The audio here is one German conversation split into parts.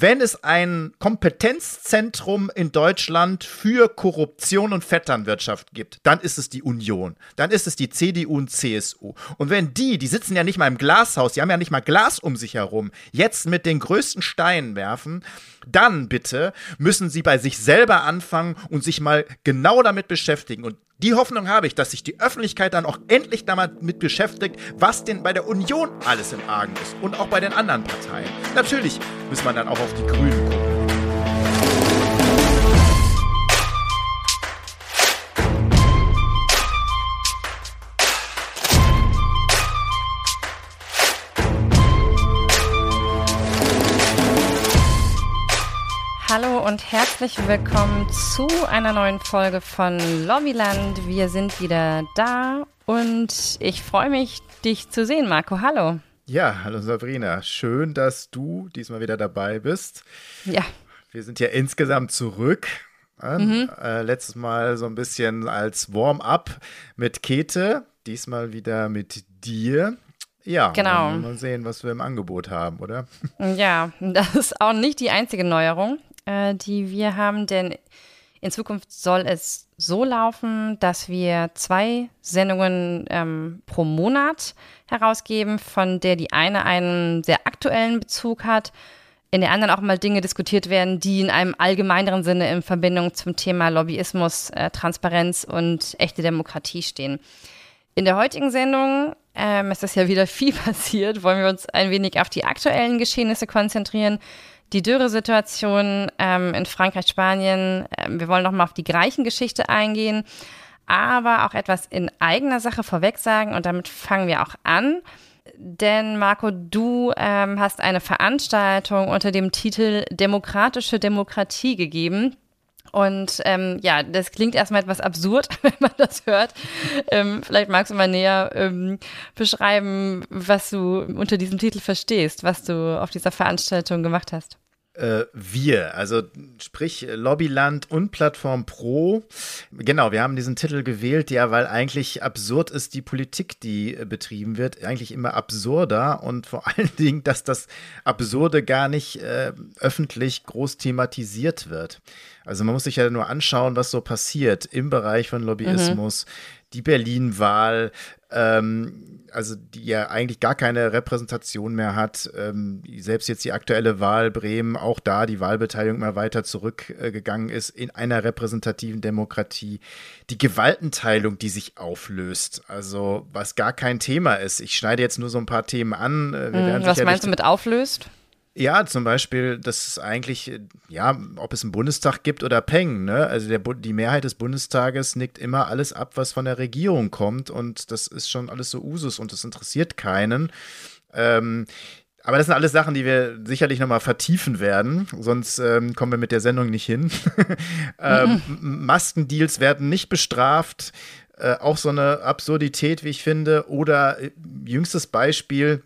wenn es ein Kompetenzzentrum in Deutschland für Korruption und Vetternwirtschaft gibt, dann ist es die Union. Dann ist es die CDU und CSU. Und wenn die, die sitzen ja nicht mal im Glashaus, die haben ja nicht mal Glas um sich herum, jetzt mit den größten Steinen werfen, dann bitte müssen sie bei sich selber anfangen und sich mal genau damit beschäftigen. Und die Hoffnung habe ich, dass sich die Öffentlichkeit dann auch endlich damit beschäftigt, was denn bei der Union alles im Argen ist und auch bei den anderen Parteien. Natürlich muss man dann auch auf die Grünen gucken. Hallo und herzlich willkommen zu einer neuen Folge von Lobbyland. Wir sind wieder da und ich freue mich, dich zu sehen, Marco. Hallo. Ja, hallo Sabrina. Schön, dass du diesmal wieder dabei bist. Ja. Wir sind ja insgesamt zurück. Mhm. Äh, letztes Mal so ein bisschen als Warm-up mit Kete, diesmal wieder mit dir. Ja, genau. Mal sehen, was wir im Angebot haben, oder? Ja, das ist auch nicht die einzige Neuerung äh, die wir haben, denn in Zukunft soll es so laufen, dass wir zwei Sendungen ähm, pro Monat herausgeben, von der die eine einen sehr aktuellen Bezug hat, in der anderen auch mal Dinge diskutiert werden, die in einem allgemeineren Sinne in Verbindung zum Thema Lobbyismus, äh, Transparenz und echte Demokratie stehen. In der heutigen Sendung ähm, ist das ja wieder viel passiert, wollen wir uns ein wenig auf die aktuellen Geschehnisse konzentrieren die Dürresituation ähm, in Frankreich, Spanien. Ähm, wir wollen noch mal auf die Greichengeschichte eingehen, aber auch etwas in eigener Sache vorweg sagen und damit fangen wir auch an. Denn Marco, du ähm, hast eine Veranstaltung unter dem Titel Demokratische Demokratie gegeben. Und ähm, ja, das klingt erstmal etwas absurd, wenn man das hört. Ähm, vielleicht magst du mal näher ähm, beschreiben, was du unter diesem Titel verstehst, was du auf dieser Veranstaltung gemacht hast. Äh, wir, also sprich Lobbyland und Plattform Pro. Genau, wir haben diesen Titel gewählt, ja, weil eigentlich absurd ist die Politik, die äh, betrieben wird, eigentlich immer absurder und vor allen Dingen, dass das Absurde gar nicht äh, öffentlich groß thematisiert wird. Also man muss sich ja nur anschauen, was so passiert im Bereich von Lobbyismus, mhm. die Berlin-Wahl, ähm, also die ja eigentlich gar keine Repräsentation mehr hat. Ähm, selbst jetzt die aktuelle Wahl Bremen, auch da die Wahlbeteiligung immer weiter zurückgegangen ist in einer repräsentativen Demokratie. Die Gewaltenteilung, die sich auflöst, also was gar kein Thema ist. Ich schneide jetzt nur so ein paar Themen an. Hm, was meinst du mit auflöst? Ja, zum Beispiel, dass es eigentlich, ja, ob es einen Bundestag gibt oder Peng, ne? Also der, die Mehrheit des Bundestages nickt immer alles ab, was von der Regierung kommt und das ist schon alles so Usus und das interessiert keinen. Ähm, aber das sind alles Sachen, die wir sicherlich nochmal vertiefen werden, sonst ähm, kommen wir mit der Sendung nicht hin. ähm, mhm. Maskendeals werden nicht bestraft. Äh, auch so eine Absurdität, wie ich finde. Oder äh, jüngstes Beispiel,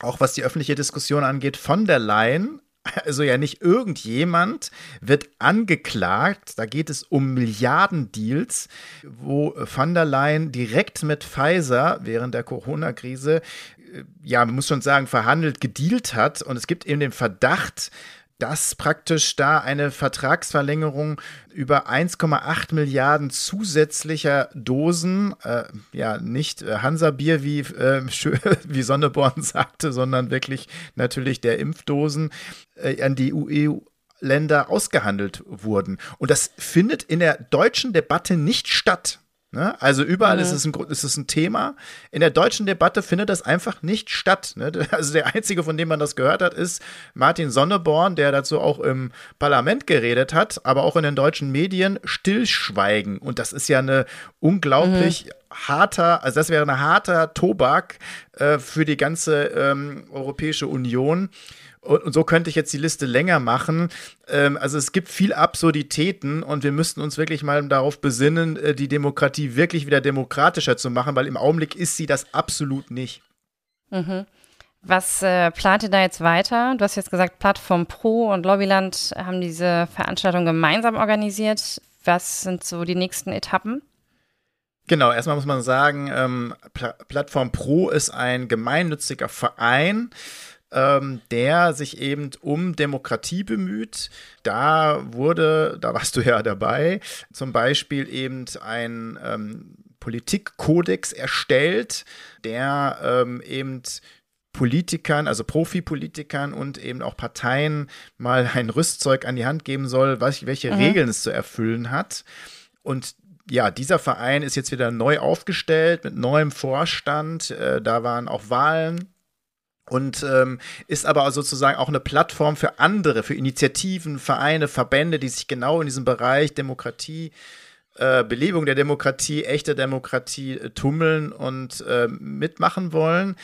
auch was die öffentliche Diskussion angeht, von der Leyen, also ja nicht irgendjemand, wird angeklagt. Da geht es um Milliardendeals, wo von der Leyen direkt mit Pfizer während der Corona-Krise, äh, ja, man muss schon sagen, verhandelt, gedealt hat. Und es gibt eben den Verdacht, dass praktisch da eine Vertragsverlängerung über 1,8 Milliarden zusätzlicher Dosen, äh, ja, nicht äh, Hansa-Bier, wie, äh, wie Sonneborn sagte, sondern wirklich natürlich der Impfdosen äh, an die EU Länder ausgehandelt wurden. Und das findet in der deutschen Debatte nicht statt. Ne? Also überall mhm. ist, es ein, ist es ein Thema. In der deutschen Debatte findet das einfach nicht statt. Ne? Also der einzige, von dem man das gehört hat, ist Martin Sonneborn, der dazu auch im Parlament geredet hat, aber auch in den deutschen Medien stillschweigen. Und das ist ja eine unglaublich mhm. harter, also das wäre ein harter Tobak äh, für die ganze ähm, Europäische Union. Und, so könnte ich jetzt die Liste länger machen. Ähm, also es gibt viel Absurditäten und wir müssten uns wirklich mal darauf besinnen, äh, die Demokratie wirklich wieder demokratischer zu machen, weil im Augenblick ist sie das absolut nicht. Mhm. Was äh, plant ihr da jetzt weiter? Du hast jetzt gesagt, Plattform Pro und Lobbyland haben diese Veranstaltung gemeinsam organisiert. Was sind so die nächsten Etappen? Genau, erstmal muss man sagen, ähm, Pla Plattform Pro ist ein gemeinnütziger Verein, ähm, der sich eben um Demokratie bemüht. Da wurde, da warst du ja dabei, zum Beispiel eben ein ähm, Politikkodex erstellt, der ähm, eben Politikern, also Profipolitikern und eben auch Parteien mal ein Rüstzeug an die Hand geben soll, was, welche mhm. Regeln es zu erfüllen hat. Und ja, dieser Verein ist jetzt wieder neu aufgestellt mit neuem Vorstand. Äh, da waren auch Wahlen und ähm, ist aber sozusagen auch eine Plattform für andere, für Initiativen, Vereine, Verbände, die sich genau in diesem Bereich Demokratie, äh, Belebung der Demokratie, echte Demokratie äh, tummeln und äh, mitmachen wollen.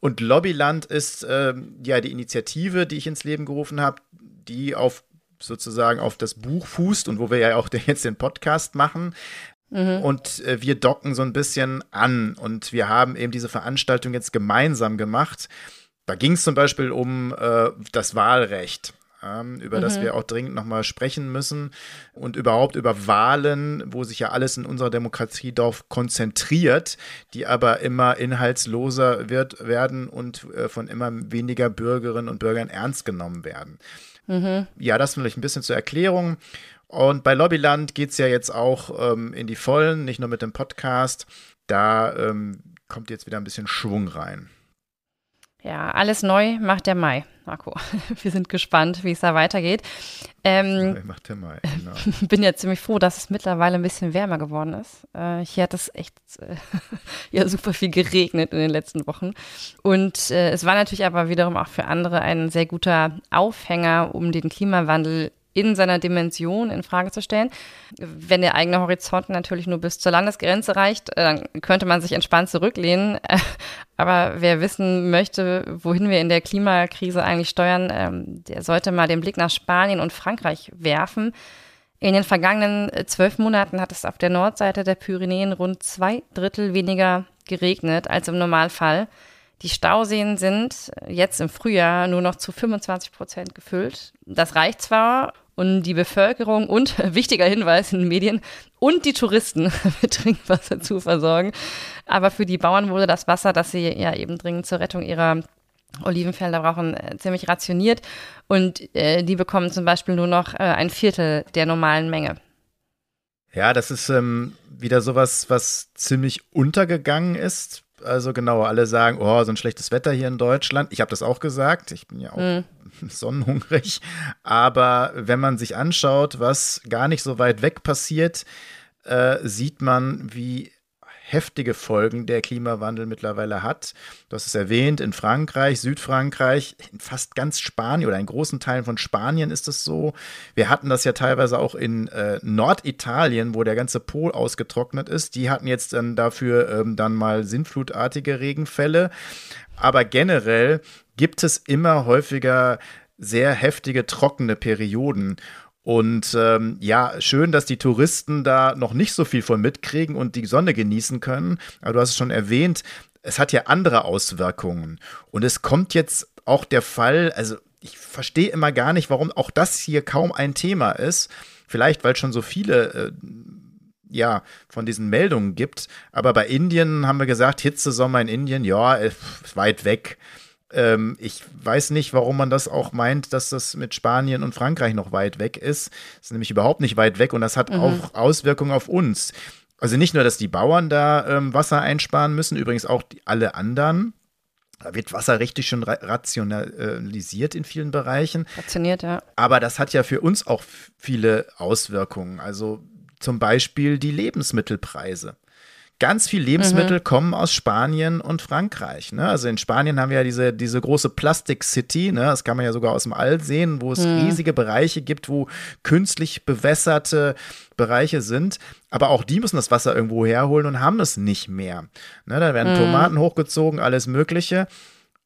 Und Lobbyland ist äh, ja die Initiative, die ich ins Leben gerufen habe, die auf sozusagen auf das Buch fußt und wo wir ja auch jetzt den Podcast machen. Mhm. Und äh, wir docken so ein bisschen an und wir haben eben diese Veranstaltung jetzt gemeinsam gemacht. Da ging es zum Beispiel um äh, das Wahlrecht. Ähm, über mhm. das wir auch dringend nochmal sprechen müssen und überhaupt über Wahlen, wo sich ja alles in unserer Demokratie darauf konzentriert, die aber immer inhaltsloser wird, werden und äh, von immer weniger Bürgerinnen und Bürgern ernst genommen werden. Mhm. Ja, das vielleicht ein bisschen zur Erklärung. Und bei Lobbyland geht es ja jetzt auch ähm, in die Vollen, nicht nur mit dem Podcast. Da ähm, kommt jetzt wieder ein bisschen Schwung rein. Ja, alles neu macht der Mai, Marco. Wir sind gespannt, wie es da weitergeht. Ähm, macht der Mai, genau. bin ja ziemlich froh, dass es mittlerweile ein bisschen wärmer geworden ist. Äh, hier hat es echt äh, ja super viel geregnet in den letzten Wochen. Und äh, es war natürlich aber wiederum auch für andere ein sehr guter Aufhänger, um den Klimawandel in seiner Dimension in Frage zu stellen. Wenn der eigene Horizont natürlich nur bis zur Landesgrenze reicht, äh, dann könnte man sich entspannt zurücklehnen. Aber wer wissen möchte, wohin wir in der Klimakrise eigentlich steuern, ähm, der sollte mal den Blick nach Spanien und Frankreich werfen. In den vergangenen äh, zwölf Monaten hat es auf der Nordseite der Pyrenäen rund zwei Drittel weniger geregnet als im Normalfall. Die Stauseen sind jetzt im Frühjahr nur noch zu 25 Prozent gefüllt. Das reicht zwar und die Bevölkerung und, wichtiger Hinweis in den Medien, und die Touristen mit Trinkwasser zu versorgen. Aber für die Bauern wurde das Wasser, das sie ja eben dringend zur Rettung ihrer Olivenfelder brauchen, äh, ziemlich rationiert. Und äh, die bekommen zum Beispiel nur noch äh, ein Viertel der normalen Menge. Ja, das ist ähm, wieder sowas, was ziemlich untergegangen ist also genau, alle sagen, oh, so ein schlechtes Wetter hier in Deutschland. Ich habe das auch gesagt. Ich bin ja auch mhm. sonnenhungrig. Aber wenn man sich anschaut, was gar nicht so weit weg passiert, äh, sieht man, wie heftige Folgen der Klimawandel mittlerweile hat. Du hast es erwähnt, in Frankreich, Südfrankreich, in fast ganz Spanien oder in großen Teilen von Spanien ist es so. Wir hatten das ja teilweise auch in äh, Norditalien, wo der ganze Pol ausgetrocknet ist. Die hatten jetzt dann dafür ähm, dann mal sinnflutartige Regenfälle. Aber generell gibt es immer häufiger sehr heftige trockene Perioden. Und ähm, ja, schön, dass die Touristen da noch nicht so viel von mitkriegen und die Sonne genießen können. Aber du hast es schon erwähnt, es hat ja andere Auswirkungen. Und es kommt jetzt auch der Fall, also ich verstehe immer gar nicht, warum auch das hier kaum ein Thema ist. Vielleicht, weil schon so viele äh, ja, von diesen Meldungen gibt. Aber bei Indien haben wir gesagt, Hitzesommer in Indien, ja, ist äh, weit weg. Ähm, ich weiß nicht, warum man das auch meint, dass das mit Spanien und Frankreich noch weit weg ist. Das ist nämlich überhaupt nicht weit weg und das hat mhm. auch Auswirkungen auf uns. Also nicht nur, dass die Bauern da ähm, Wasser einsparen müssen, übrigens auch die, alle anderen. Da wird Wasser richtig schon rationalisiert in vielen Bereichen. Rationiert, ja. Aber das hat ja für uns auch viele Auswirkungen. Also zum Beispiel die Lebensmittelpreise ganz viel Lebensmittel mhm. kommen aus Spanien und Frankreich. Ne? Also in Spanien haben wir ja diese, diese große Plastic City, ne? das kann man ja sogar aus dem All sehen, wo es mhm. riesige Bereiche gibt, wo künstlich bewässerte Bereiche sind. Aber auch die müssen das Wasser irgendwo herholen und haben es nicht mehr. Ne? Da werden mhm. Tomaten hochgezogen, alles Mögliche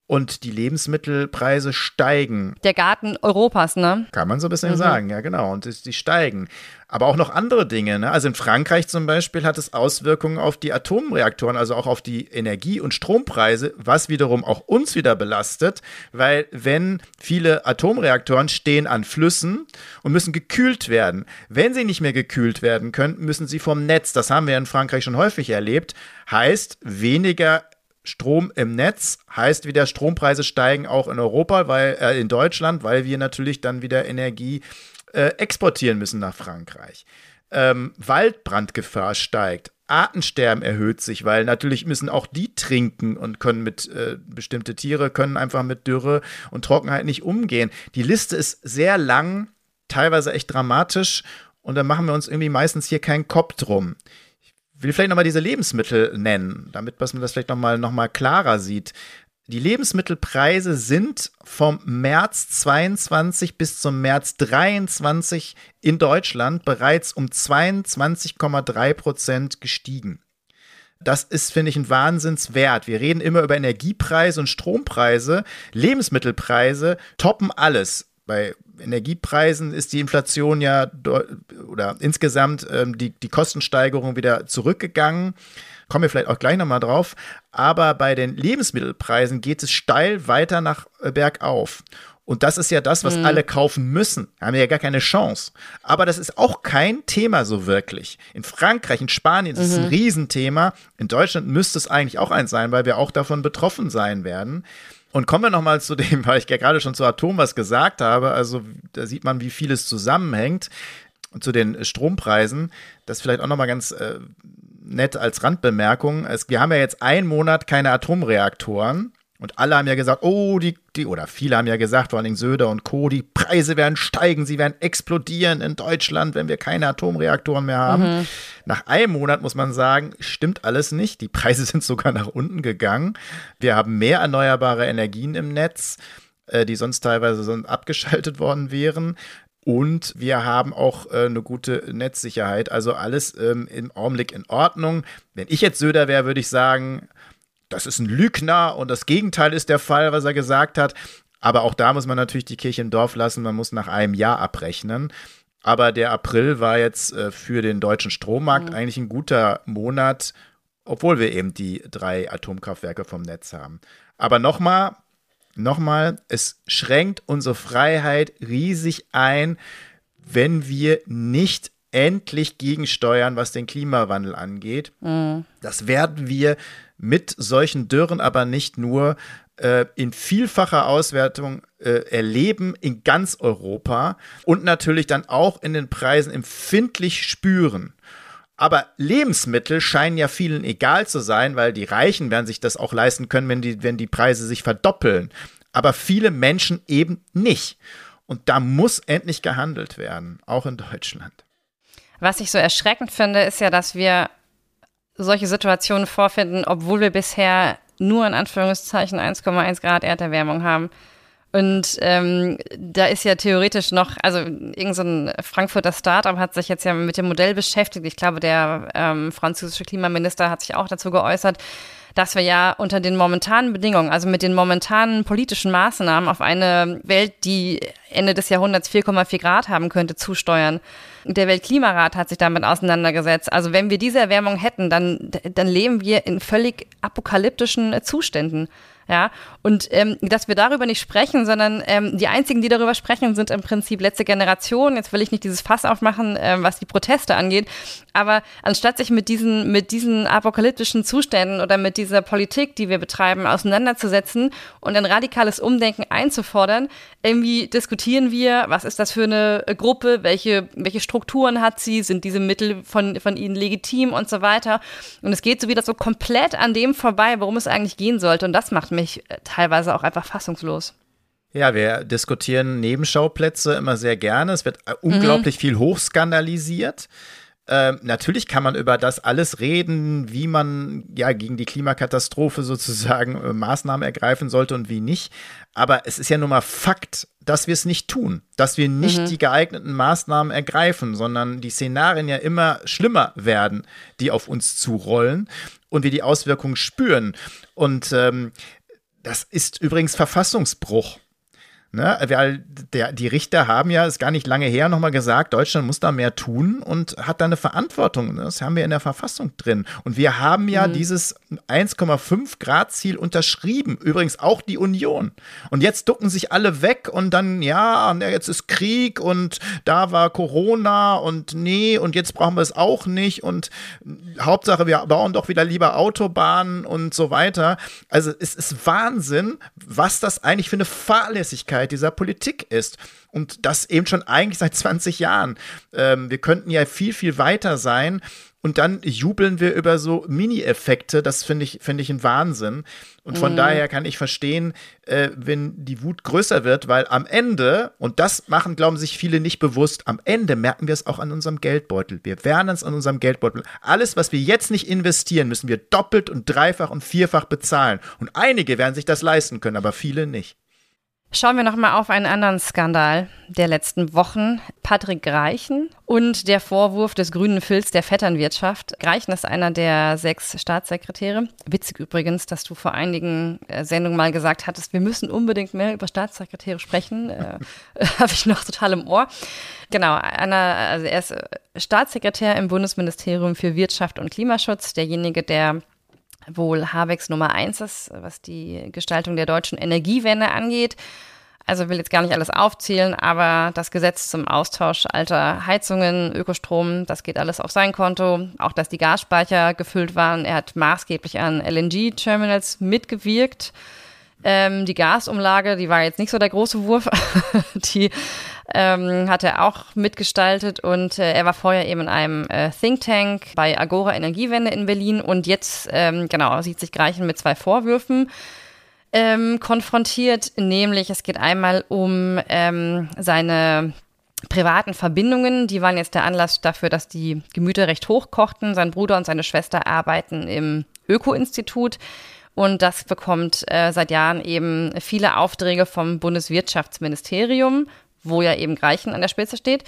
und die Lebensmittelpreise steigen. Der Garten Europas, ne? Kann man so ein bisschen mhm. sagen, ja, genau. Und die, steigen. Aber auch noch andere Dinge, ne? Also in Frankreich zum Beispiel hat es Auswirkungen auf die Atomreaktoren, also auch auf die Energie- und Strompreise, was wiederum auch uns wieder belastet, weil wenn viele Atomreaktoren stehen an Flüssen und müssen gekühlt werden. Wenn sie nicht mehr gekühlt werden können, müssen sie vom Netz, das haben wir in Frankreich schon häufig erlebt, heißt weniger Strom im Netz heißt wieder Strompreise steigen auch in Europa, weil äh, in Deutschland, weil wir natürlich dann wieder Energie äh, exportieren müssen nach Frankreich. Ähm, Waldbrandgefahr steigt. Artensterben erhöht sich, weil natürlich müssen auch die trinken und können mit äh, bestimmte Tiere können einfach mit Dürre und Trockenheit nicht umgehen. Die Liste ist sehr lang, teilweise echt dramatisch und dann machen wir uns irgendwie meistens hier keinen Kopf drum. Will vielleicht nochmal diese Lebensmittel nennen, damit man das vielleicht nochmal noch mal klarer sieht. Die Lebensmittelpreise sind vom März 22 bis zum März 23 in Deutschland bereits um 22,3 Prozent gestiegen. Das ist, finde ich, ein Wahnsinnswert. Wir reden immer über Energiepreise und Strompreise. Lebensmittelpreise toppen alles. Bei Energiepreisen ist die Inflation ja oder insgesamt ähm, die, die Kostensteigerung wieder zurückgegangen. Kommen wir vielleicht auch gleich nochmal drauf. Aber bei den Lebensmittelpreisen geht es steil weiter nach äh, bergauf. Und das ist ja das, was mhm. alle kaufen müssen. Da haben wir ja gar keine Chance. Aber das ist auch kein Thema so wirklich. In Frankreich, in Spanien ist mhm. es ein. Riesenthema. In Deutschland müsste es eigentlich auch eins sein, weil wir auch davon betroffen sein werden. Und kommen wir nochmal zu dem, weil ich ja gerade schon zu Atom was gesagt habe. Also da sieht man, wie vieles zusammenhängt. Zu den Strompreisen. Das vielleicht auch nochmal ganz äh, nett als Randbemerkung. Es, wir haben ja jetzt einen Monat keine Atomreaktoren. Und alle haben ja gesagt, oh, die, die, oder viele haben ja gesagt, vor allem Söder und Co., die Preise werden steigen, sie werden explodieren in Deutschland, wenn wir keine Atomreaktoren mehr haben. Mhm. Nach einem Monat muss man sagen, stimmt alles nicht. Die Preise sind sogar nach unten gegangen. Wir haben mehr erneuerbare Energien im Netz, äh, die sonst teilweise abgeschaltet worden wären. Und wir haben auch äh, eine gute Netzsicherheit. Also alles ähm, im Augenblick in Ordnung. Wenn ich jetzt Söder wäre, würde ich sagen, das ist ein Lügner und das Gegenteil ist der Fall, was er gesagt hat. Aber auch da muss man natürlich die Kirche im Dorf lassen. Man muss nach einem Jahr abrechnen. Aber der April war jetzt äh, für den deutschen Strommarkt mhm. eigentlich ein guter Monat, obwohl wir eben die drei Atomkraftwerke vom Netz haben. Aber nochmal, nochmal, es schränkt unsere Freiheit riesig ein, wenn wir nicht endlich gegensteuern, was den Klimawandel angeht. Mhm. Das werden wir mit solchen Dürren aber nicht nur äh, in vielfacher Auswertung äh, erleben in ganz Europa und natürlich dann auch in den Preisen empfindlich spüren. Aber Lebensmittel scheinen ja vielen egal zu sein, weil die Reichen werden sich das auch leisten können, wenn die, wenn die Preise sich verdoppeln aber viele Menschen eben nicht. Und da muss endlich gehandelt werden, auch in Deutschland. Was ich so erschreckend finde, ist ja, dass wir solche Situationen vorfinden, obwohl wir bisher nur in Anführungszeichen 1,1 Grad Erderwärmung haben. Und ähm, da ist ja theoretisch noch, also irgendein so Frankfurter Startup hat sich jetzt ja mit dem Modell beschäftigt. Ich glaube, der ähm, französische Klimaminister hat sich auch dazu geäußert, dass wir ja unter den momentanen Bedingungen, also mit den momentanen politischen Maßnahmen auf eine Welt, die Ende des Jahrhunderts 4,4 Grad haben könnte, zusteuern. Der Weltklimarat hat sich damit auseinandergesetzt. Also wenn wir diese Erwärmung hätten, dann, dann leben wir in völlig apokalyptischen Zuständen. Ja, und ähm, dass wir darüber nicht sprechen, sondern ähm, die einzigen, die darüber sprechen, sind im Prinzip letzte Generation. Jetzt will ich nicht dieses Fass aufmachen, ähm, was die Proteste angeht, aber anstatt sich mit diesen, mit diesen apokalyptischen Zuständen oder mit dieser Politik, die wir betreiben, auseinanderzusetzen und ein radikales Umdenken einzufordern, irgendwie diskutieren wir, was ist das für eine Gruppe, welche, welche Strukturen hat sie, sind diese Mittel von, von ihnen legitim und so weiter. Und es geht so wieder so komplett an dem vorbei, worum es eigentlich gehen sollte. Und das macht mich äh, teilweise auch einfach fassungslos. Ja, wir diskutieren Nebenschauplätze immer sehr gerne. Es wird äh, unglaublich mhm. viel hochskandalisiert. Ähm, natürlich kann man über das alles reden, wie man ja gegen die Klimakatastrophe sozusagen äh, Maßnahmen ergreifen sollte und wie nicht. Aber es ist ja nun mal Fakt, dass wir es nicht tun, dass wir nicht mhm. die geeigneten Maßnahmen ergreifen, sondern die Szenarien ja immer schlimmer werden, die auf uns zurollen und wir die Auswirkungen spüren. Und ähm, das ist übrigens Verfassungsbruch. Ne? Weil der, die Richter haben ja, ist gar nicht lange her, nochmal gesagt, Deutschland muss da mehr tun und hat da eine Verantwortung. Das haben wir in der Verfassung drin. Und wir haben ja mhm. dieses 1,5 Grad Ziel unterschrieben. Übrigens auch die Union. Und jetzt ducken sich alle weg und dann, ja, jetzt ist Krieg und da war Corona und nee, und jetzt brauchen wir es auch nicht. Und Hauptsache, wir bauen doch wieder lieber Autobahnen und so weiter. Also es ist Wahnsinn, was das eigentlich für eine Fahrlässigkeit Wirklichkeit dieser Politik ist. Und das eben schon eigentlich seit 20 Jahren. Ähm, wir könnten ja viel, viel weiter sein. Und dann jubeln wir über so Mini-Effekte. Das finde ich, finde ich ein Wahnsinn. Und von mm. daher kann ich verstehen, äh, wenn die Wut größer wird, weil am Ende, und das machen, glauben sich viele nicht bewusst, am Ende merken wir es auch an unserem Geldbeutel. Wir werden es an unserem Geldbeutel. Alles, was wir jetzt nicht investieren, müssen wir doppelt und dreifach und vierfach bezahlen. Und einige werden sich das leisten können, aber viele nicht. Schauen wir nochmal auf einen anderen Skandal der letzten Wochen. Patrick Greichen und der Vorwurf des grünen Filz der Vetternwirtschaft. Greichen ist einer der sechs Staatssekretäre. Witzig übrigens, dass du vor einigen äh, Sendungen mal gesagt hattest, wir müssen unbedingt mehr über Staatssekretäre sprechen. Äh, Habe ich noch total im Ohr. Genau, einer, also er ist Staatssekretär im Bundesministerium für Wirtschaft und Klimaschutz, derjenige, der wohl Habecks Nummer eins ist, was die Gestaltung der deutschen Energiewende angeht. Also will jetzt gar nicht alles aufzählen, aber das Gesetz zum Austausch alter Heizungen, Ökostrom, das geht alles auf sein Konto. Auch dass die Gasspeicher gefüllt waren. Er hat maßgeblich an LNG-Terminals mitgewirkt. Ähm, die Gasumlage, die war jetzt nicht so der große Wurf. die ähm, hat er auch mitgestaltet und äh, er war vorher eben in einem äh, Think Tank bei Agora Energiewende in Berlin und jetzt, ähm, genau, sieht sich Greichen mit zwei Vorwürfen ähm, konfrontiert, nämlich es geht einmal um ähm, seine privaten Verbindungen, die waren jetzt der Anlass dafür, dass die Gemüter recht hoch kochten. Sein Bruder und seine Schwester arbeiten im Öko-Institut. Und das bekommt äh, seit Jahren eben viele Aufträge vom Bundeswirtschaftsministerium, wo ja eben Greichen an der Spitze steht.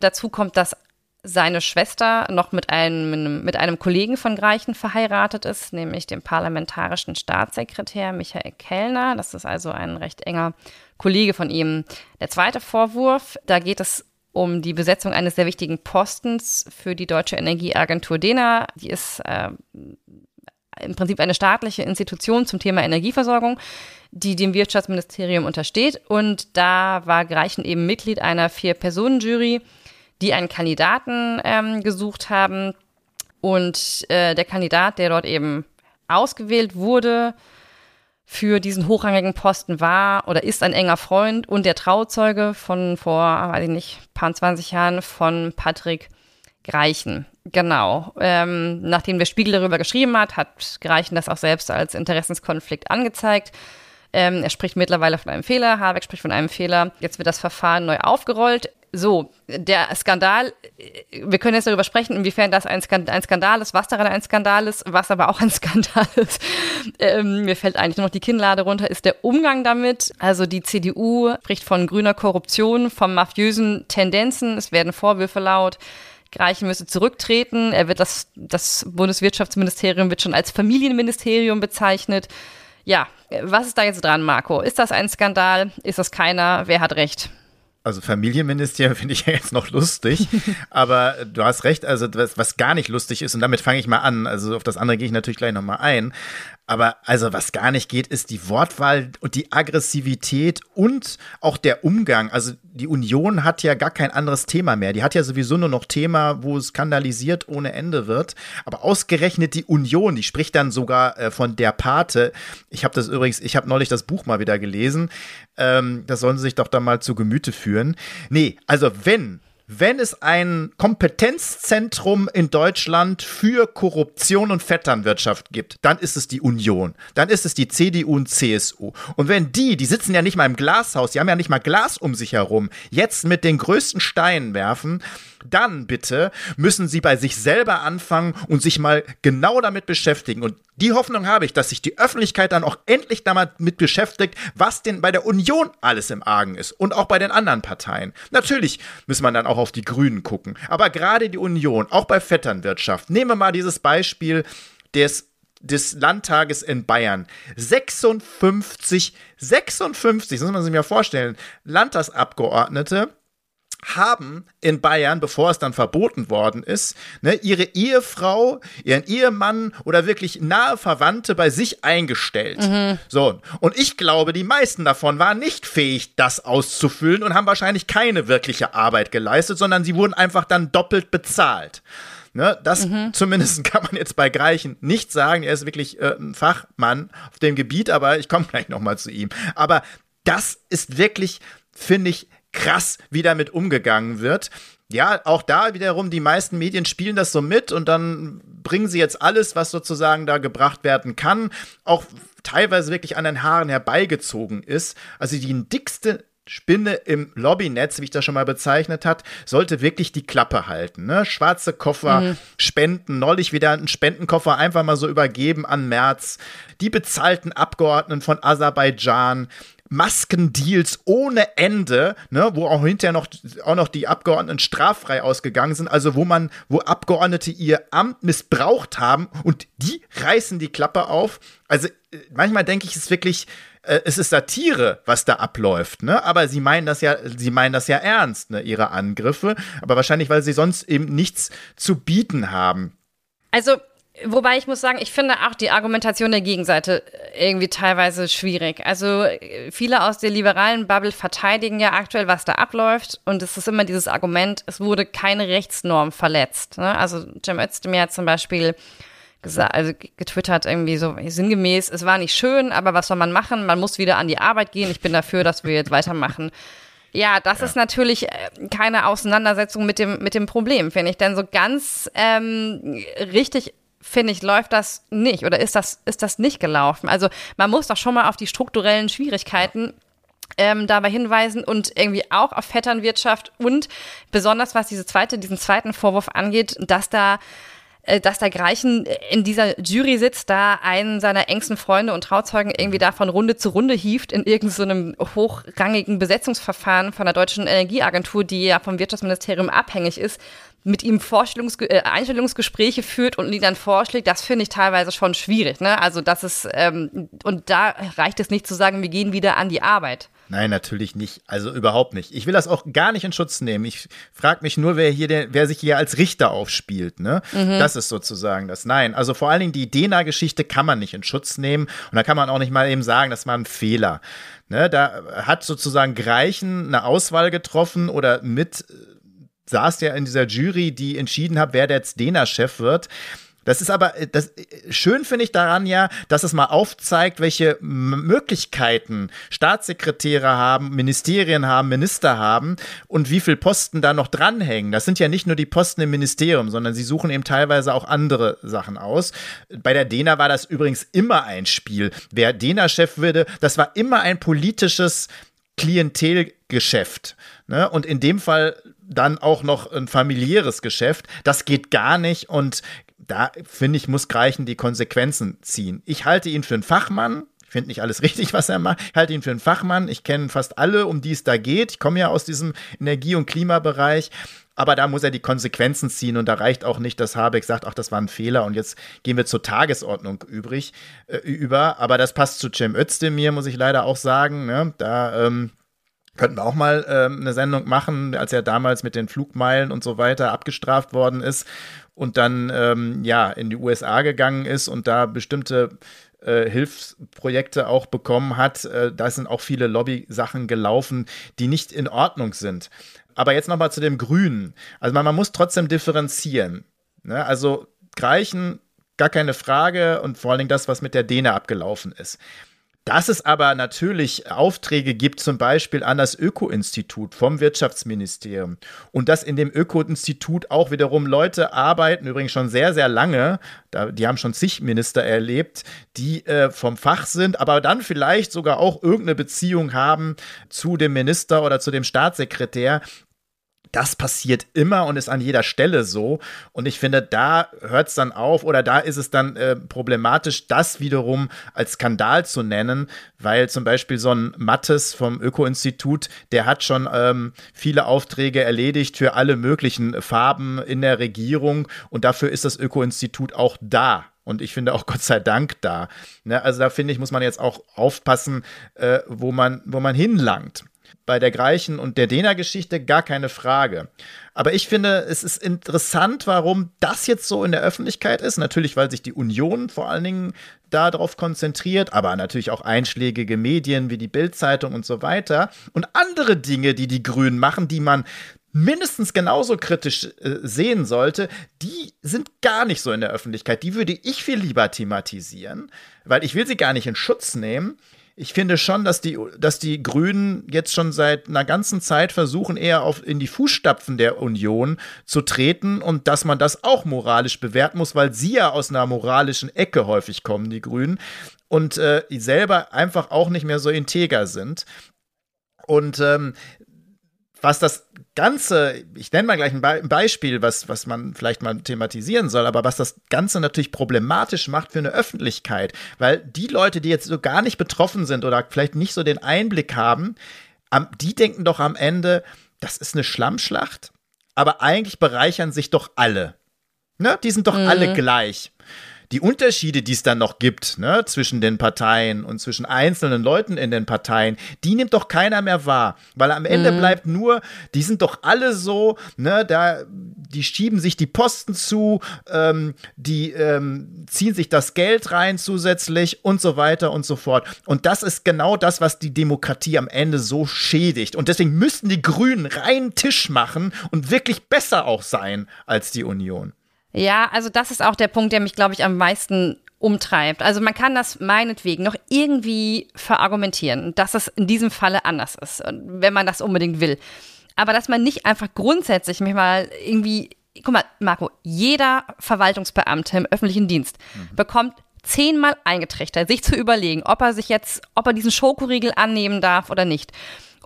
Dazu kommt, dass seine Schwester noch mit einem, mit einem Kollegen von Greichen verheiratet ist, nämlich dem parlamentarischen Staatssekretär Michael Kellner. Das ist also ein recht enger Kollege von ihm. Der zweite Vorwurf, da geht es um die Besetzung eines sehr wichtigen Postens für die Deutsche Energieagentur DENA. Die ist äh, im Prinzip eine staatliche Institution zum Thema Energieversorgung, die dem Wirtschaftsministerium untersteht. Und da war Greichen eben Mitglied einer Vier-Personen-Jury, die einen Kandidaten ähm, gesucht haben. Und äh, der Kandidat, der dort eben ausgewählt wurde für diesen hochrangigen Posten, war oder ist ein enger Freund und der Trauzeuge von vor, weiß ich nicht, paar 20 Jahren von Patrick Greichen. Genau. Ähm, nachdem der Spiegel darüber geschrieben hat, hat Greichen das auch selbst als Interessenskonflikt angezeigt. Ähm, er spricht mittlerweile von einem Fehler, Habeck spricht von einem Fehler. Jetzt wird das Verfahren neu aufgerollt. So, der Skandal, wir können jetzt darüber sprechen, inwiefern das ein Skandal, ist, was daran ein Skandal ist, was aber auch ein Skandal ist. Ähm, mir fällt eigentlich nur noch die Kinnlade runter, ist der Umgang damit. Also die CDU spricht von grüner Korruption, von mafiösen Tendenzen, es werden Vorwürfe laut. Greichen müsse zurücktreten. Er wird das, das Bundeswirtschaftsministerium wird schon als Familienministerium bezeichnet. Ja, was ist da jetzt dran, Marco? Ist das ein Skandal? Ist das keiner? Wer hat recht? Also Familienministerium finde ich ja jetzt noch lustig, aber du hast recht, also was, was, gar nicht lustig ist und damit fange ich mal an, also auf das andere gehe ich natürlich gleich nochmal ein, aber also was gar nicht geht, ist die Wortwahl und die Aggressivität und auch der Umgang. Also die Union hat ja gar kein anderes Thema mehr. Die hat ja sowieso nur noch Thema, wo es skandalisiert ohne Ende wird. Aber ausgerechnet die Union, die spricht dann sogar äh, von der Pate. Ich habe das übrigens, ich habe neulich das Buch mal wieder gelesen. Ähm, das sollen sie sich doch da mal zu Gemüte führen. Nee, also wenn wenn es ein Kompetenzzentrum in Deutschland für Korruption und Vetternwirtschaft gibt, dann ist es die Union. Dann ist es die CDU und CSU. Und wenn die, die sitzen ja nicht mal im Glashaus, die haben ja nicht mal Glas um sich herum, jetzt mit den größten Steinen werfen, dann bitte müssen sie bei sich selber anfangen und sich mal genau damit beschäftigen. Und die Hoffnung habe ich, dass sich die Öffentlichkeit dann auch endlich damit beschäftigt, was denn bei der Union alles im Argen ist und auch bei den anderen Parteien. Natürlich muss man dann auch auf die Grünen gucken, aber gerade die Union, auch bei Vetternwirtschaft. Nehmen wir mal dieses Beispiel des des Landtages in Bayern 56, 56, das muss man sich mal vorstellen, Landtagsabgeordnete haben in Bayern, bevor es dann verboten worden ist, ne, ihre Ehefrau, ihren Ehemann oder wirklich nahe Verwandte bei sich eingestellt. Mhm. So, und ich glaube, die meisten davon waren nicht fähig, das auszufüllen und haben wahrscheinlich keine wirkliche Arbeit geleistet, sondern sie wurden einfach dann doppelt bezahlt. Ne, das mhm. zumindest kann man jetzt bei Greichen nicht sagen. Er ist wirklich äh, ein Fachmann auf dem Gebiet, aber ich komme gleich nochmal zu ihm. Aber das ist wirklich, finde ich, krass, wie damit umgegangen wird. Ja, auch da wiederum, die meisten Medien spielen das so mit und dann bringen sie jetzt alles, was sozusagen da gebracht werden kann, auch teilweise wirklich an den Haaren herbeigezogen ist. Also die dickste Spinne im Lobbynetz, wie ich das schon mal bezeichnet hat, sollte wirklich die Klappe halten. Ne? Schwarze Koffer, mhm. Spenden, neulich wieder einen Spendenkoffer einfach mal so übergeben an März. Die bezahlten Abgeordneten von Aserbaidschan, Maskendeals ohne Ende, ne, wo auch hinterher noch, auch noch die Abgeordneten straffrei ausgegangen sind, also wo man, wo Abgeordnete ihr Amt missbraucht haben und die reißen die Klappe auf. Also äh, manchmal denke ich, es ist wirklich, äh, es ist Satire, was da abläuft, ne? Aber sie meinen das ja, sie meinen das ja ernst, ne, ihre Angriffe. Aber wahrscheinlich, weil sie sonst eben nichts zu bieten haben. Also Wobei ich muss sagen, ich finde auch die Argumentation der Gegenseite irgendwie teilweise schwierig. Also viele aus der liberalen Bubble verteidigen ja aktuell, was da abläuft. Und es ist immer dieses Argument, es wurde keine Rechtsnorm verletzt. Ne? Also Cem Özdemir hat zum Beispiel gesagt, also getwittert irgendwie so sinngemäß, es war nicht schön, aber was soll man machen? Man muss wieder an die Arbeit gehen. Ich bin dafür, dass wir jetzt weitermachen. Ja, das ja. ist natürlich äh, keine Auseinandersetzung mit dem, mit dem Problem, finde ich. Denn so ganz ähm, richtig finde ich, läuft das nicht oder ist das, ist das nicht gelaufen? Also man muss doch schon mal auf die strukturellen Schwierigkeiten ähm, dabei hinweisen und irgendwie auch auf Vetternwirtschaft und besonders was diese zweite, diesen zweiten Vorwurf angeht, dass da äh, dass der Greichen in dieser Jury sitzt, da einen seiner engsten Freunde und Trauzeugen irgendwie da von Runde zu Runde hieft in irgendeinem so hochrangigen Besetzungsverfahren von der Deutschen Energieagentur, die ja vom Wirtschaftsministerium abhängig ist, mit ihm Vorstellungs äh, Einstellungsgespräche führt und ihn dann vorschlägt, das finde ich teilweise schon schwierig. Ne? Also das ist, ähm, und da reicht es nicht zu sagen, wir gehen wieder an die Arbeit. Nein, natürlich nicht. Also überhaupt nicht. Ich will das auch gar nicht in Schutz nehmen. Ich frage mich nur, wer hier, der, wer sich hier als Richter aufspielt. Ne? Mhm. Das ist sozusagen das. Nein, also vor allen Dingen die Dena-Geschichte kann man nicht in Schutz nehmen und da kann man auch nicht mal eben sagen, das war ein Fehler. Ne? Da hat sozusagen Greichen eine Auswahl getroffen oder mit saß ja in dieser Jury, die entschieden hat, wer jetzt Dena-Chef wird. Das ist aber, das, schön finde ich daran ja, dass es mal aufzeigt, welche Möglichkeiten Staatssekretäre haben, Ministerien haben, Minister haben und wie viele Posten da noch dranhängen. Das sind ja nicht nur die Posten im Ministerium, sondern sie suchen eben teilweise auch andere Sachen aus. Bei der DENA war das übrigens immer ein Spiel. Wer DENA-Chef würde, das war immer ein politisches Klientelgeschäft. Ne? Und in dem Fall dann auch noch ein familiäres Geschäft. Das geht gar nicht und da finde ich, muss Greichen die Konsequenzen ziehen. Ich halte ihn für einen Fachmann. Ich finde nicht alles richtig, was er macht. Ich halte ihn für einen Fachmann. Ich kenne fast alle, um die es da geht. Ich komme ja aus diesem Energie- und Klimabereich. Aber da muss er die Konsequenzen ziehen und da reicht auch nicht, dass Habeck sagt, ach, das war ein Fehler und jetzt gehen wir zur Tagesordnung übrig, äh, über. Aber das passt zu Cem Özdemir, muss ich leider auch sagen. Ne? Da ähm, Könnten wir auch mal ähm, eine Sendung machen, als er damals mit den Flugmeilen und so weiter abgestraft worden ist und dann ähm, ja in die USA gegangen ist und da bestimmte äh, Hilfsprojekte auch bekommen hat. Äh, da sind auch viele Lobby-Sachen gelaufen, die nicht in Ordnung sind. Aber jetzt nochmal zu dem Grünen. Also man, man muss trotzdem differenzieren. Ne? Also Greichen, gar keine Frage und vor allen Dingen das, was mit der Däne abgelaufen ist. Dass es aber natürlich Aufträge gibt, zum Beispiel an das Öko-Institut vom Wirtschaftsministerium. Und dass in dem Öko-Institut auch wiederum Leute arbeiten, übrigens schon sehr, sehr lange, die haben schon zig Minister erlebt, die äh, vom Fach sind, aber dann vielleicht sogar auch irgendeine Beziehung haben zu dem Minister oder zu dem Staatssekretär, das passiert immer und ist an jeder Stelle so. Und ich finde, da hört es dann auf oder da ist es dann äh, problematisch, das wiederum als Skandal zu nennen, weil zum Beispiel so ein Mattes vom Öko-Institut, der hat schon ähm, viele Aufträge erledigt für alle möglichen Farben in der Regierung und dafür ist das Öko-Institut auch da. Und ich finde auch Gott sei Dank da. Ne? Also da finde ich, muss man jetzt auch aufpassen, äh, wo, man, wo man hinlangt. Bei der Greichen und der Dena-Geschichte gar keine Frage. Aber ich finde, es ist interessant, warum das jetzt so in der Öffentlichkeit ist. Natürlich, weil sich die Union vor allen Dingen darauf konzentriert, aber natürlich auch einschlägige Medien wie die Bild-Zeitung und so weiter. Und andere Dinge, die die Grünen machen, die man mindestens genauso kritisch äh, sehen sollte, die sind gar nicht so in der Öffentlichkeit. Die würde ich viel lieber thematisieren, weil ich will sie gar nicht in Schutz nehmen. Ich finde schon, dass die, dass die Grünen jetzt schon seit einer ganzen Zeit versuchen, eher auf, in die Fußstapfen der Union zu treten und dass man das auch moralisch bewerten muss, weil sie ja aus einer moralischen Ecke häufig kommen, die Grünen, und äh, selber einfach auch nicht mehr so integer sind. Und ähm, was das Ganze, ich nenne mal gleich ein, Be Beispiel, was, was man vielleicht mal thematisieren soll, aber was das Ganze natürlich problematisch macht für eine Öffentlichkeit, weil die Leute, die jetzt so gar nicht betroffen sind oder vielleicht nicht so den Einblick haben, am, die denken doch am Ende, das ist eine Schlammschlacht, aber eigentlich bereichern sich doch alle. Ne? Die sind doch mhm. alle gleich die Unterschiede, die es dann noch gibt, ne, zwischen den Parteien und zwischen einzelnen Leuten in den Parteien, die nimmt doch keiner mehr wahr. Weil am Ende mhm. bleibt nur, die sind doch alle so, ne, da, die schieben sich die Posten zu, ähm, die ähm, ziehen sich das Geld rein zusätzlich und so weiter und so fort. Und das ist genau das, was die Demokratie am Ende so schädigt. Und deswegen müssten die Grünen reinen Tisch machen und wirklich besser auch sein als die Union. Ja, also das ist auch der Punkt, der mich, glaube ich, am meisten umtreibt. Also man kann das meinetwegen noch irgendwie verargumentieren, dass es in diesem Falle anders ist, wenn man das unbedingt will. Aber dass man nicht einfach grundsätzlich mich mal irgendwie, guck mal, Marco, jeder Verwaltungsbeamte im öffentlichen Dienst mhm. bekommt zehnmal eingetrichtert, sich zu überlegen, ob er sich jetzt, ob er diesen Schokoriegel annehmen darf oder nicht.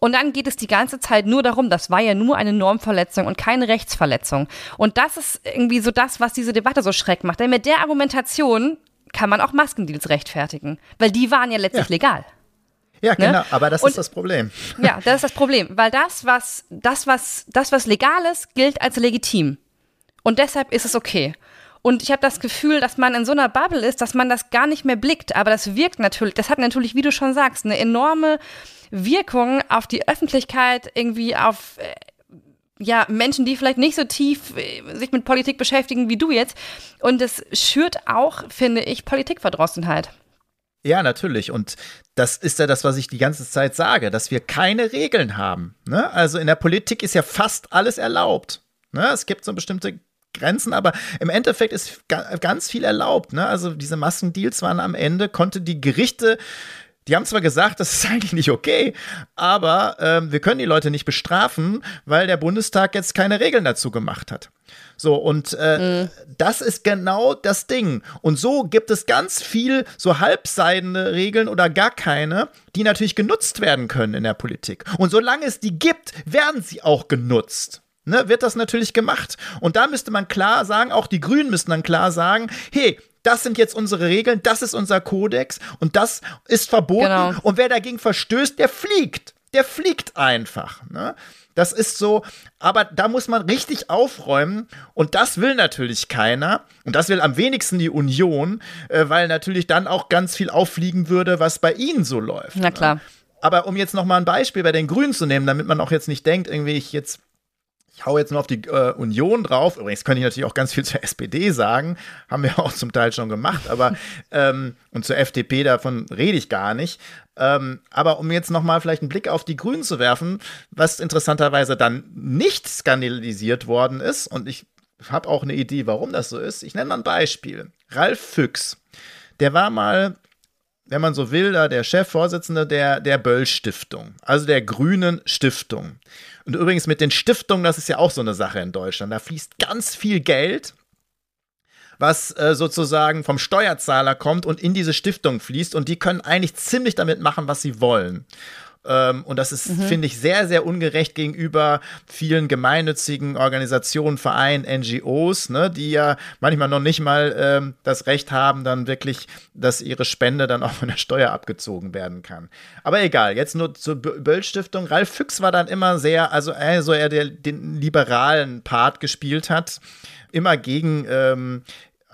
Und dann geht es die ganze Zeit nur darum, das war ja nur eine Normverletzung und keine Rechtsverletzung. Und das ist irgendwie so das, was diese Debatte so schreck macht. Denn mit der Argumentation kann man auch Maskendeals rechtfertigen, weil die waren ja letztlich ja. legal. Ja, ne? genau, aber das und, ist das Problem. Ja, das ist das Problem, weil das was, das, was, das, was legal ist, gilt als legitim. Und deshalb ist es okay. Und ich habe das Gefühl, dass man in so einer Bubble ist, dass man das gar nicht mehr blickt. Aber das wirkt natürlich, das hat natürlich, wie du schon sagst, eine enorme Wirkung auf die Öffentlichkeit, irgendwie auf äh, ja, Menschen, die vielleicht nicht so tief äh, sich mit Politik beschäftigen wie du jetzt. Und es schürt auch, finde ich, Politikverdrossenheit. Ja, natürlich. Und das ist ja das, was ich die ganze Zeit sage, dass wir keine Regeln haben. Ne? Also in der Politik ist ja fast alles erlaubt. Ne? Es gibt so bestimmte Grenzen, aber im Endeffekt ist ganz viel erlaubt. Ne? Also diese Massendeals waren am Ende, konnte die Gerichte die haben zwar gesagt, das ist eigentlich nicht okay, aber ähm, wir können die Leute nicht bestrafen, weil der Bundestag jetzt keine Regeln dazu gemacht hat. So, und äh, mhm. das ist genau das Ding. Und so gibt es ganz viel so halbseidene Regeln oder gar keine, die natürlich genutzt werden können in der Politik. Und solange es die gibt, werden sie auch genutzt ne, wird das natürlich gemacht. Und da müsste man klar sagen, auch die Grünen müssten dann klar sagen, hey, das sind jetzt unsere Regeln, das ist unser Kodex und das ist verboten. Genau. Und wer dagegen verstößt, der fliegt. Der fliegt einfach. Ne? Das ist so, aber da muss man richtig aufräumen und das will natürlich keiner und das will am wenigsten die Union, äh, weil natürlich dann auch ganz viel auffliegen würde, was bei ihnen so läuft. Na klar. Ne? Aber um jetzt noch mal ein Beispiel bei den Grünen zu nehmen, damit man auch jetzt nicht denkt, irgendwie ich jetzt ich hau jetzt nur auf die äh, Union drauf. Übrigens könnte ich natürlich auch ganz viel zur SPD sagen. Haben wir auch zum Teil schon gemacht. Aber ähm, und zur FDP, davon rede ich gar nicht. Ähm, aber um jetzt nochmal vielleicht einen Blick auf die Grünen zu werfen, was interessanterweise dann nicht skandalisiert worden ist, und ich habe auch eine Idee, warum das so ist. Ich nenne mal ein Beispiel. Ralf Füchs. Der war mal wenn man so will, der Chefvorsitzende der, der Böll-Stiftung, also der Grünen Stiftung. Und übrigens mit den Stiftungen, das ist ja auch so eine Sache in Deutschland. Da fließt ganz viel Geld, was äh, sozusagen vom Steuerzahler kommt und in diese Stiftung fließt. Und die können eigentlich ziemlich damit machen, was sie wollen. Ähm, und das ist, mhm. finde ich, sehr, sehr ungerecht gegenüber vielen gemeinnützigen Organisationen, Vereinen, NGOs, ne, die ja manchmal noch nicht mal ähm, das Recht haben, dann wirklich, dass ihre Spende dann auch von der Steuer abgezogen werden kann. Aber egal, jetzt nur zur Böll-Stiftung. Ralf Füchs war dann immer sehr, also, also er der den liberalen Part gespielt hat, immer gegen ähm,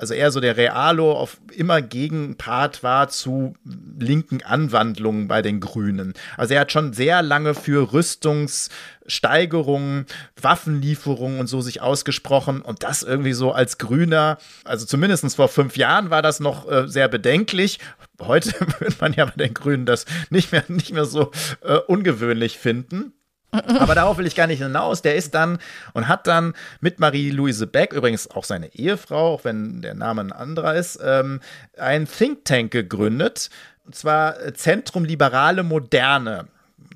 also eher so der Realo auf immer Gegenpart war zu linken Anwandlungen bei den Grünen. Also er hat schon sehr lange für Rüstungssteigerungen, Waffenlieferungen und so sich ausgesprochen und das irgendwie so als Grüner, also zumindest vor fünf Jahren war das noch äh, sehr bedenklich. Heute würde man ja bei den Grünen das nicht mehr, nicht mehr so äh, ungewöhnlich finden. Aber darauf will ich gar nicht hinaus. Der ist dann und hat dann mit Marie-Louise Beck, übrigens auch seine Ehefrau, auch wenn der Name ein anderer ist, ähm, ein Think Tank gegründet. Und zwar Zentrum Liberale Moderne.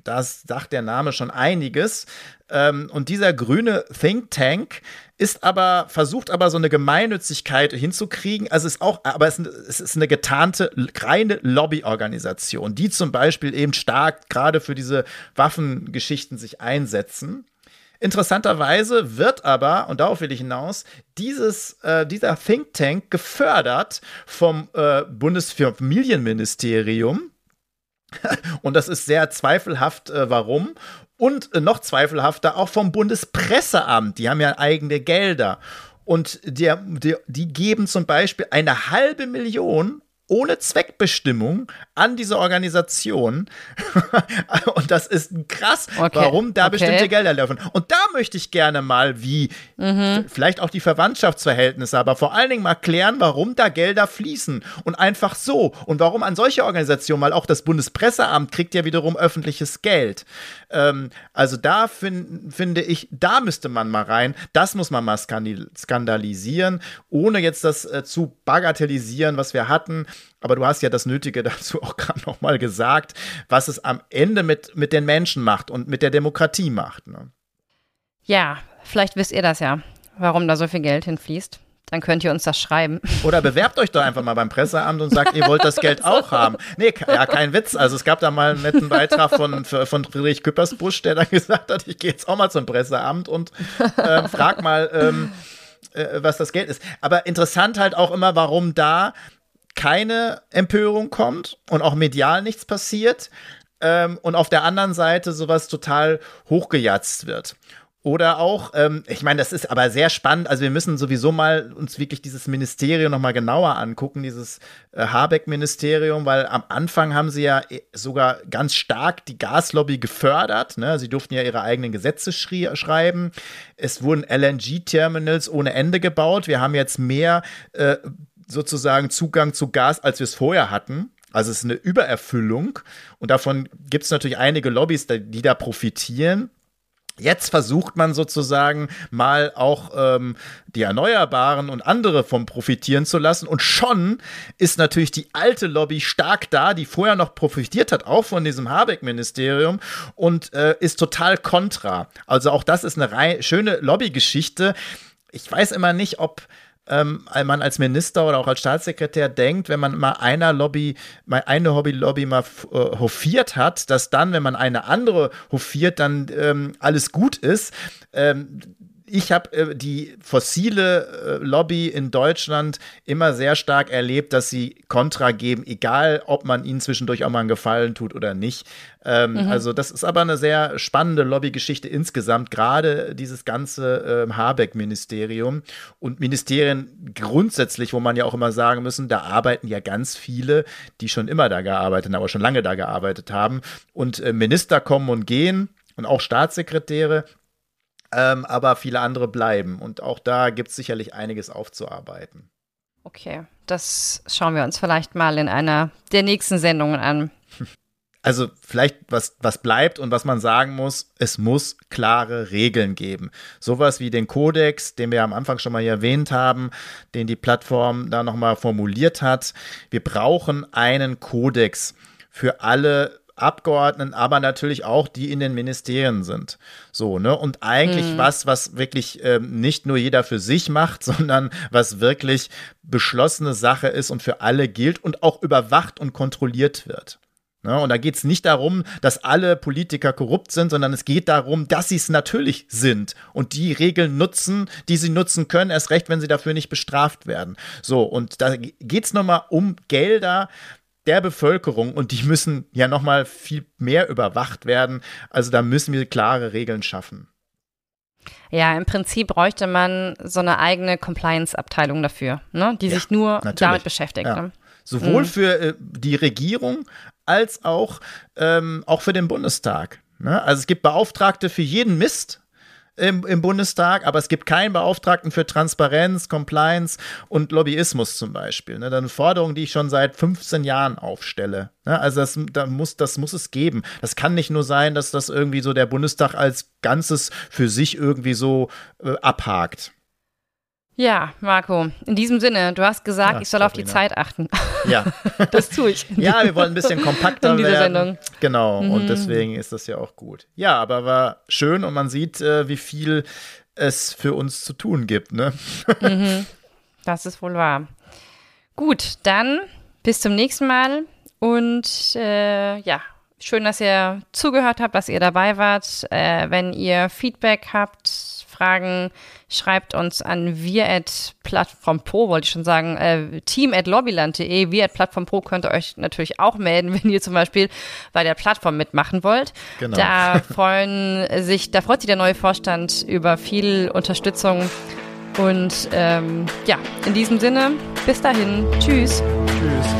Das sagt der Name schon einiges. Ähm, und dieser grüne Think Tank ist aber, versucht aber so eine Gemeinnützigkeit hinzukriegen. Also ist auch, aber es, ist eine getarnte, reine Lobbyorganisation, die zum Beispiel eben stark gerade für diese Waffengeschichten sich einsetzen. Interessanterweise wird aber, und darauf will ich hinaus, dieses, äh, dieser Think Tank gefördert vom äh, Bundesfamilienministerium. Und das ist sehr zweifelhaft, äh, warum. Und äh, noch zweifelhafter auch vom Bundespresseamt. Die haben ja eigene Gelder. Und der, der, die geben zum Beispiel eine halbe Million ohne Zweckbestimmung an diese Organisation. und das ist krass, okay. warum da okay. bestimmte Gelder laufen. Und da möchte ich gerne mal, wie mhm. vielleicht auch die Verwandtschaftsverhältnisse, aber vor allen Dingen mal klären, warum da Gelder fließen. Und einfach so. Und warum an solche Organisationen, weil auch das Bundespresseamt kriegt ja wiederum öffentliches Geld. Ähm, also da find, finde ich, da müsste man mal rein. Das muss man mal skandalisieren, ohne jetzt das äh, zu bagatellisieren, was wir hatten. Aber du hast ja das Nötige dazu auch gerade noch mal gesagt, was es am Ende mit, mit den Menschen macht und mit der Demokratie macht. Ne? Ja, vielleicht wisst ihr das ja, warum da so viel Geld hinfließt. Dann könnt ihr uns das schreiben. Oder bewerbt euch doch einfach mal beim Presseamt und sagt, ihr wollt das Geld auch haben. Nee, ja, kein Witz. Also es gab da mal einen netten Beitrag von, von Friedrich Küppersbusch, der dann gesagt hat, ich gehe jetzt auch mal zum Presseamt und äh, frag mal, ähm, äh, was das Geld ist. Aber interessant halt auch immer, warum da keine Empörung kommt und auch medial nichts passiert ähm, und auf der anderen Seite sowas total hochgejatzt wird. Oder auch, ähm, ich meine, das ist aber sehr spannend. Also wir müssen sowieso mal uns wirklich dieses Ministerium noch mal genauer angucken, dieses äh, Habeck-Ministerium, weil am Anfang haben sie ja äh, sogar ganz stark die Gaslobby gefördert. Ne? Sie durften ja ihre eigenen Gesetze schreiben. Es wurden LNG-Terminals ohne Ende gebaut. Wir haben jetzt mehr äh, sozusagen Zugang zu Gas, als wir es vorher hatten. Also es ist eine Übererfüllung und davon gibt es natürlich einige Lobbys, die da profitieren. Jetzt versucht man sozusagen mal auch ähm, die Erneuerbaren und andere vom profitieren zu lassen. Und schon ist natürlich die alte Lobby stark da, die vorher noch profitiert hat, auch von diesem Habeck-Ministerium und äh, ist total kontra. Also auch das ist eine schöne Lobbygeschichte. Ich weiß immer nicht, ob ähm, man als Minister oder auch als Staatssekretär denkt, wenn man mal einer Lobby, mal eine Hobbylobby mal äh, hofiert hat, dass dann, wenn man eine andere hofiert, dann ähm, alles gut ist. Ähm, ich habe äh, die fossile äh, Lobby in Deutschland immer sehr stark erlebt, dass sie Kontra geben, egal ob man ihnen zwischendurch auch mal einen Gefallen tut oder nicht. Ähm, mhm. Also das ist aber eine sehr spannende Lobbygeschichte insgesamt, gerade dieses ganze äh, Habeck-Ministerium und Ministerien grundsätzlich, wo man ja auch immer sagen müssen, da arbeiten ja ganz viele, die schon immer da gearbeitet haben, aber schon lange da gearbeitet haben. Und äh, Minister kommen und gehen und auch Staatssekretäre ähm, aber viele andere bleiben. Und auch da gibt es sicherlich einiges aufzuarbeiten. Okay, das schauen wir uns vielleicht mal in einer der nächsten Sendungen an. Also vielleicht, was, was bleibt und was man sagen muss, es muss klare Regeln geben. Sowas wie den Kodex, den wir am Anfang schon mal hier erwähnt haben, den die Plattform da nochmal formuliert hat. Wir brauchen einen Kodex für alle Abgeordneten, aber natürlich auch die in den Ministerien sind. So, ne? Und eigentlich mhm. was, was wirklich ähm, nicht nur jeder für sich macht, sondern was wirklich beschlossene Sache ist und für alle gilt und auch überwacht und kontrolliert wird. Ne? Und da geht es nicht darum, dass alle Politiker korrupt sind, sondern es geht darum, dass sie es natürlich sind und die Regeln nutzen, die sie nutzen können, erst recht, wenn sie dafür nicht bestraft werden. So, und da geht es nochmal um Gelder, der Bevölkerung und die müssen ja noch mal viel mehr überwacht werden. Also da müssen wir klare Regeln schaffen. Ja, im Prinzip bräuchte man so eine eigene Compliance-Abteilung dafür, ne? die Ja, sich nur natürlich. damit beschäftigt. Ja. Ne? Sowohl für äh, die Regierung als auch, ähm, auch für den Bundestag. Ne? Also es gibt Beauftragte für jeden Mist. Im, Im Bundestag, aber es gibt keinen Beauftragten für Transparenz, Compliance und Lobbyismus zum Beispiel. Ne? Eine Forderung, die ich schon seit 15 Jahren aufstelle. Ne? Also das, da muss, das muss es geben. Das kann nicht nur sein, dass das irgendwie so der Bundestag als Ganzes für sich irgendwie so äh, abhakt. Ja, Marco, in diesem Sinne, du hast gesagt, Ja, ich soll auf die. Zeit achten. Ja. Das tue ich. Ja, wir wollen ein bisschen kompakter In dieser werden. Sendung. Genau, Mhm. und deswegen ist das ja auch gut. Ja, aber war schön und man sieht, äh, wie viel es für uns zu tun gibt, ne? Das ist wohl wahr. Gut, dann bis zum nächsten Mal und äh, ja, schön, dass ihr zugehört habt, dass ihr dabei wart. Äh, wenn ihr Feedback habt, Fragen, schreibt uns an wir at plattformpro, wollte ich schon sagen, äh, team at lobbyland.de. Wir at plattformpro könnt ihr euch natürlich auch melden, wenn ihr zum Beispiel bei der Plattform mitmachen wollt. Genau. Da freuen sich, da freut sich der neue Vorstand über viel Unterstützung. Und ähm, ja, in diesem Sinne, bis dahin. Tschüss. Tschüss.